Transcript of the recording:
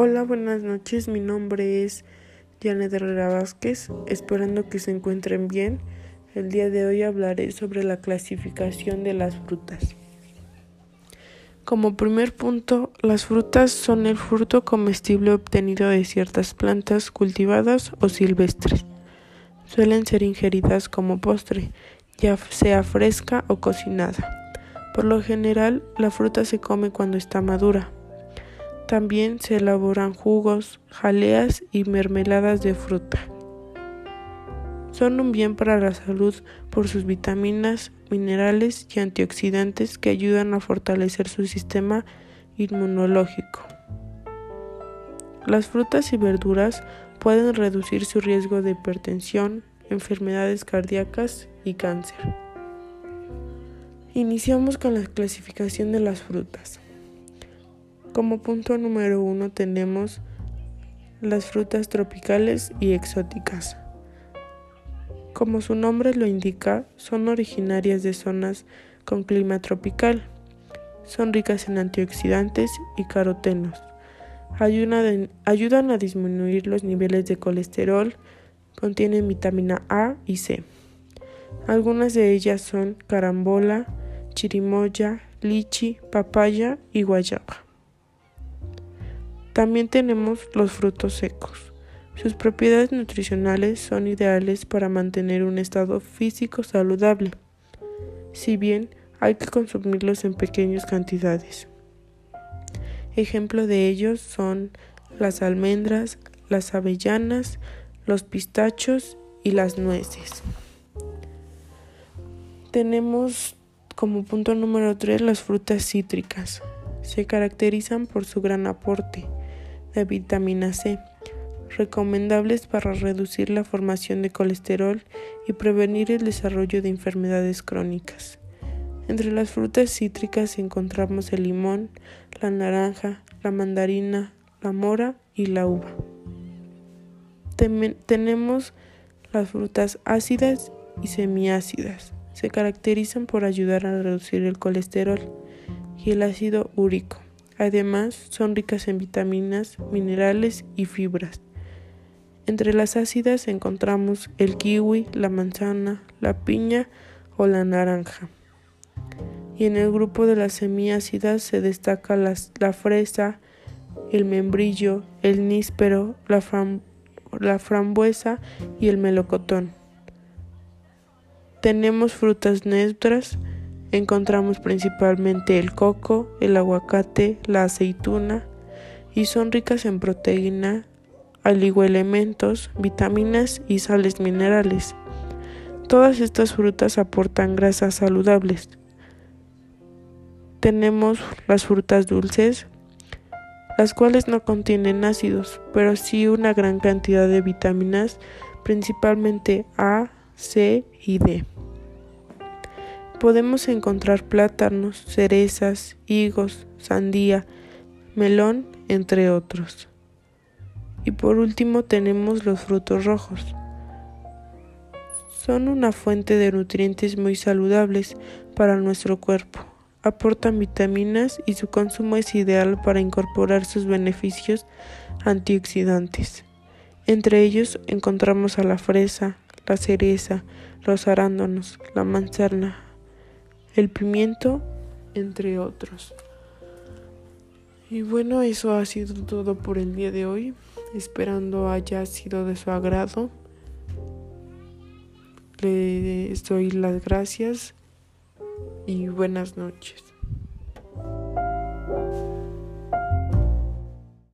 Hola, buenas noches. Mi nombre es Janet Herrera Vázquez. Esperando que se encuentren bien. El día de hoy hablaré sobre la clasificación de las frutas. Como primer punto, las frutas son el fruto comestible obtenido de ciertas plantas cultivadas o silvestres. Suelen ser ingeridas como postre, ya sea fresca o cocinada. Por lo general, la fruta se come cuando está madura también se elaboran jugos, jaleas y mermeladas de fruta. Son un bien para la salud por sus vitaminas, minerales y antioxidantes que ayudan a fortalecer su sistema inmunológico. Las frutas y verduras pueden reducir su riesgo de hipertensión, enfermedades cardíacas y cáncer. Iniciamos con la clasificación de las frutas. Como punto número uno tenemos las frutas tropicales y exóticas. Como su nombre lo indica, son originarias de zonas con clima tropical. Son ricas en antioxidantes y carotenos. Ayudan a disminuir los niveles de colesterol. Contienen vitamina A y C. Algunas de ellas son carambola, chirimoya, lichi, papaya y guayaba. También tenemos los frutos secos. Sus propiedades nutricionales son ideales para mantener un estado físico saludable, si bien hay que consumirlos en pequeñas cantidades. Ejemplo de ellos son las almendras, las avellanas, los pistachos y las nueces. Tenemos como punto número 3 las frutas cítricas. Se caracterizan por su gran aporte de vitamina C, recomendables para reducir la formación de colesterol y prevenir el desarrollo de enfermedades crónicas. Entre las frutas cítricas encontramos el limón, la naranja, la mandarina, la mora y la uva. tenemos las frutas ácidas y semiácidas. Se caracterizan por ayudar a reducir el colesterol y el ácido úrico. Además, son ricas en vitaminas, minerales y fibras. Entre las ácidas encontramos el kiwi, la manzana, la piña o la naranja. Y en el grupo de las semiácidas se destaca la fresa, el membrillo, el níspero, la, la frambuesa y el melocotón. Tenemos frutas neutras, encontramos principalmente el coco, el aguacate, la aceituna y son ricas en proteína, elementos, vitaminas y sales minerales. Todas estas frutas aportan grasas saludables. Tenemos las frutas dulces, las cuales no contienen ácidos, pero sí una gran cantidad de vitaminas, principalmente A, C y D podemos encontrar plátanos, cerezas, higos, sandía, melón, entre otros. Y por último tenemos los frutos rojos. Son una fuente de nutrientes muy saludables para nuestro cuerpo. Aportan vitaminas y su consumo es ideal para incorporar sus beneficios antioxidantes. Entre ellos encontramos a la fresa, la cereza, los arándanos, la manzana, el pimiento, entre otros. Y bueno, eso ha sido todo por el día de hoy, esperando haya sido de su agrado. Le doy las gracias y buenas noches.